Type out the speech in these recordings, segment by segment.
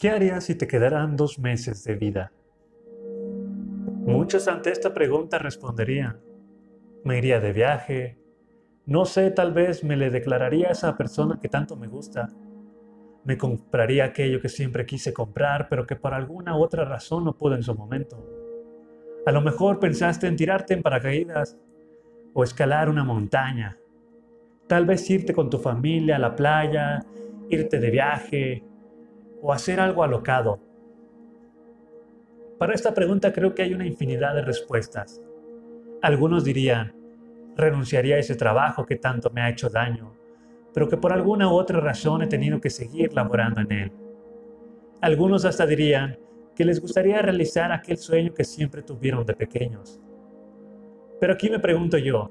¿Qué harías si te quedaran dos meses de vida? Muchos ante esta pregunta responderían, me iría de viaje, no sé, tal vez me le declararía a esa persona que tanto me gusta, me compraría aquello que siempre quise comprar, pero que por alguna otra razón no pude en su momento. A lo mejor pensaste en tirarte en paracaídas o escalar una montaña. Tal vez irte con tu familia a la playa, irte de viaje o hacer algo alocado. Para esta pregunta creo que hay una infinidad de respuestas. Algunos dirían, renunciaría a ese trabajo que tanto me ha hecho daño, pero que por alguna u otra razón he tenido que seguir laborando en él. Algunos hasta dirían que les gustaría realizar aquel sueño que siempre tuvieron de pequeños. Pero aquí me pregunto yo,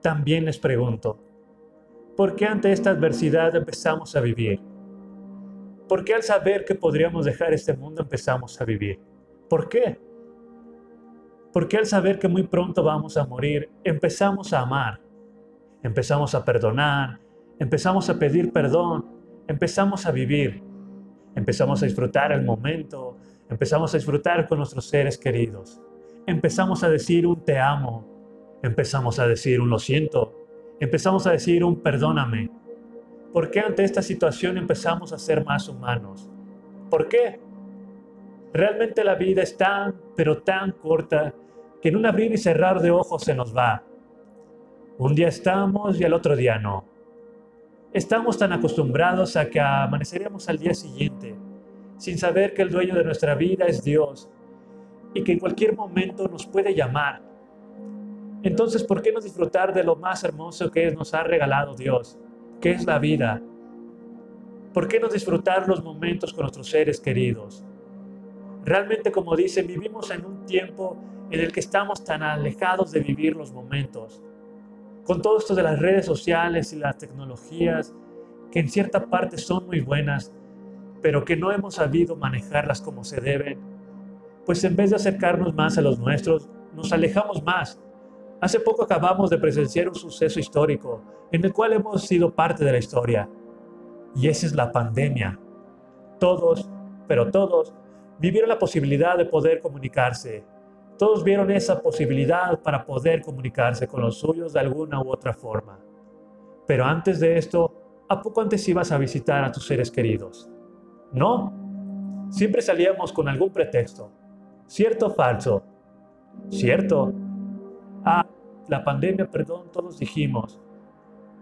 también les pregunto, ¿por qué ante esta adversidad empezamos a vivir? ¿Por qué al saber que podríamos dejar este mundo empezamos a vivir? ¿Por qué? ¿Por qué al saber que muy pronto vamos a morir empezamos a amar? Empezamos a perdonar, empezamos a pedir perdón, empezamos a vivir, empezamos a disfrutar el momento, empezamos a disfrutar con nuestros seres queridos, empezamos a decir un te amo, empezamos a decir un lo siento, empezamos a decir un perdóname. ¿Por qué ante esta situación empezamos a ser más humanos? ¿Por qué? Realmente la vida es tan, pero tan corta que en un abrir y cerrar de ojos se nos va. Un día estamos y al otro día no. Estamos tan acostumbrados a que amaneceríamos al día siguiente, sin saber que el dueño de nuestra vida es Dios y que en cualquier momento nos puede llamar. Entonces, ¿por qué no disfrutar de lo más hermoso que nos ha regalado Dios, que es la vida? ¿Por qué no disfrutar los momentos con nuestros seres queridos? Realmente, como dicen, vivimos en un tiempo en el que estamos tan alejados de vivir los momentos con todo esto de las redes sociales y las tecnologías, que en cierta parte son muy buenas, pero que no hemos sabido manejarlas como se deben, pues en vez de acercarnos más a los nuestros, nos alejamos más. Hace poco acabamos de presenciar un suceso histórico en el cual hemos sido parte de la historia, y esa es la pandemia. Todos, pero todos, vivieron la posibilidad de poder comunicarse, todos vieron esa posibilidad para poder comunicarse con los suyos de alguna u otra forma. Pero antes de esto, ¿a poco antes ibas a visitar a tus seres queridos? No. Siempre salíamos con algún pretexto. ¿Cierto o falso? ¿Cierto? Ah, la pandemia, perdón, todos dijimos.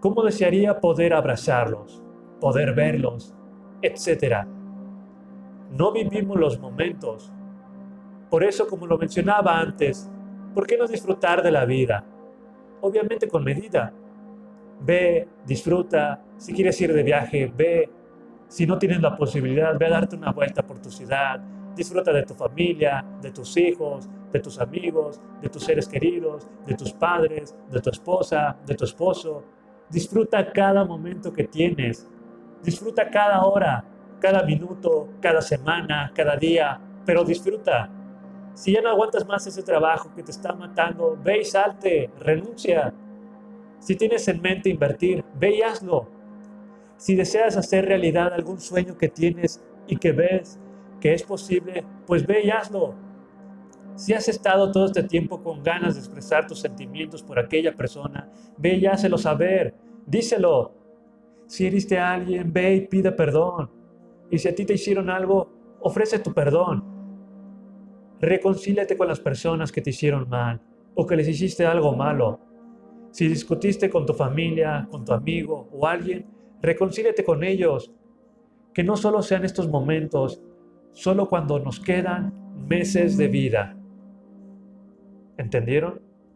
¿Cómo desearía poder abrazarlos, poder verlos, etcétera? No vivimos los momentos, por eso, como lo mencionaba antes, ¿por qué no disfrutar de la vida? Obviamente con medida. Ve, disfruta, si quieres ir de viaje, ve. Si no tienes la posibilidad, ve a darte una vuelta por tu ciudad. Disfruta de tu familia, de tus hijos, de tus amigos, de tus seres queridos, de tus padres, de tu esposa, de tu esposo. Disfruta cada momento que tienes. Disfruta cada hora, cada minuto, cada semana, cada día, pero disfruta. Si ya no aguantas más ese trabajo que te está matando, ve y salte, renuncia. Si tienes en mente invertir, ve y hazlo. Si deseas hacer realidad algún sueño que tienes y que ves que es posible, pues ve y hazlo. Si has estado todo este tiempo con ganas de expresar tus sentimientos por aquella persona, ve y hácelo saber, díselo. Si heriste a alguien, ve y pide perdón. Y si a ti te hicieron algo, ofrece tu perdón. Reconcíliate con las personas que te hicieron mal o que les hiciste algo malo. Si discutiste con tu familia, con tu amigo o alguien, reconcíliate con ellos. Que no solo sean estos momentos, solo cuando nos quedan meses de vida. ¿Entendieron?